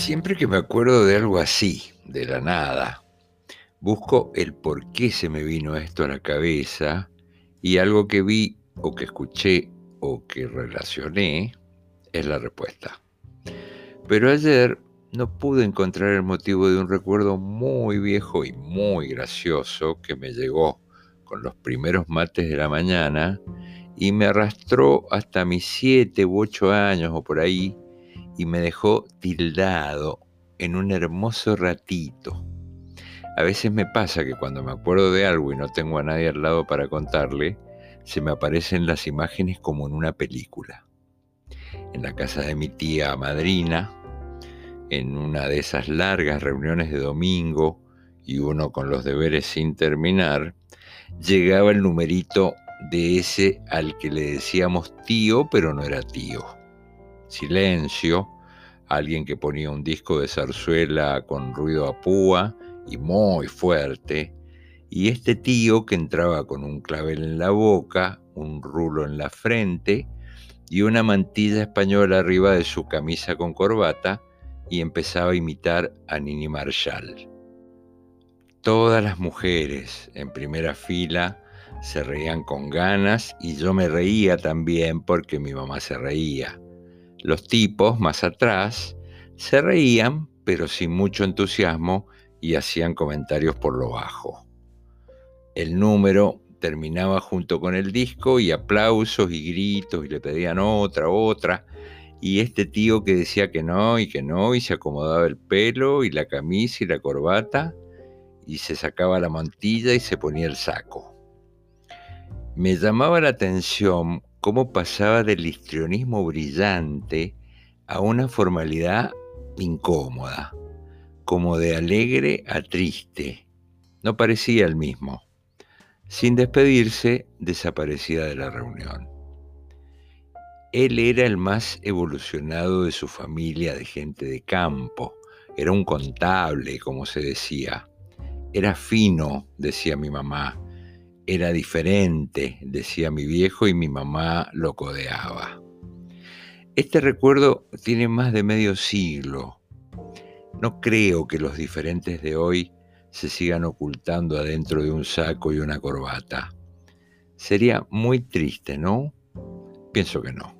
Siempre que me acuerdo de algo así, de la nada, busco el por qué se me vino esto a la cabeza y algo que vi o que escuché o que relacioné es la respuesta. Pero ayer no pude encontrar el motivo de un recuerdo muy viejo y muy gracioso que me llegó con los primeros mates de la mañana y me arrastró hasta mis siete u ocho años o por ahí y me dejó tildado en un hermoso ratito. A veces me pasa que cuando me acuerdo de algo y no tengo a nadie al lado para contarle, se me aparecen las imágenes como en una película. En la casa de mi tía madrina, en una de esas largas reuniones de domingo y uno con los deberes sin terminar, llegaba el numerito de ese al que le decíamos tío, pero no era tío silencio, alguien que ponía un disco de zarzuela con ruido a púa y muy fuerte, y este tío que entraba con un clavel en la boca, un rulo en la frente y una mantilla española arriba de su camisa con corbata y empezaba a imitar a Nini Marshall. Todas las mujeres en primera fila se reían con ganas y yo me reía también porque mi mamá se reía. Los tipos, más atrás, se reían, pero sin mucho entusiasmo, y hacían comentarios por lo bajo. El número terminaba junto con el disco y aplausos y gritos y le pedían otra, otra. Y este tío que decía que no y que no y se acomodaba el pelo y la camisa y la corbata y se sacaba la mantilla y se ponía el saco. Me llamaba la atención cómo pasaba del histrionismo brillante a una formalidad incómoda, como de alegre a triste. No parecía el mismo. Sin despedirse, desaparecía de la reunión. Él era el más evolucionado de su familia de gente de campo. Era un contable, como se decía. Era fino, decía mi mamá, era diferente, decía mi viejo y mi mamá lo codeaba. Este recuerdo tiene más de medio siglo. No creo que los diferentes de hoy se sigan ocultando adentro de un saco y una corbata. Sería muy triste, ¿no? Pienso que no.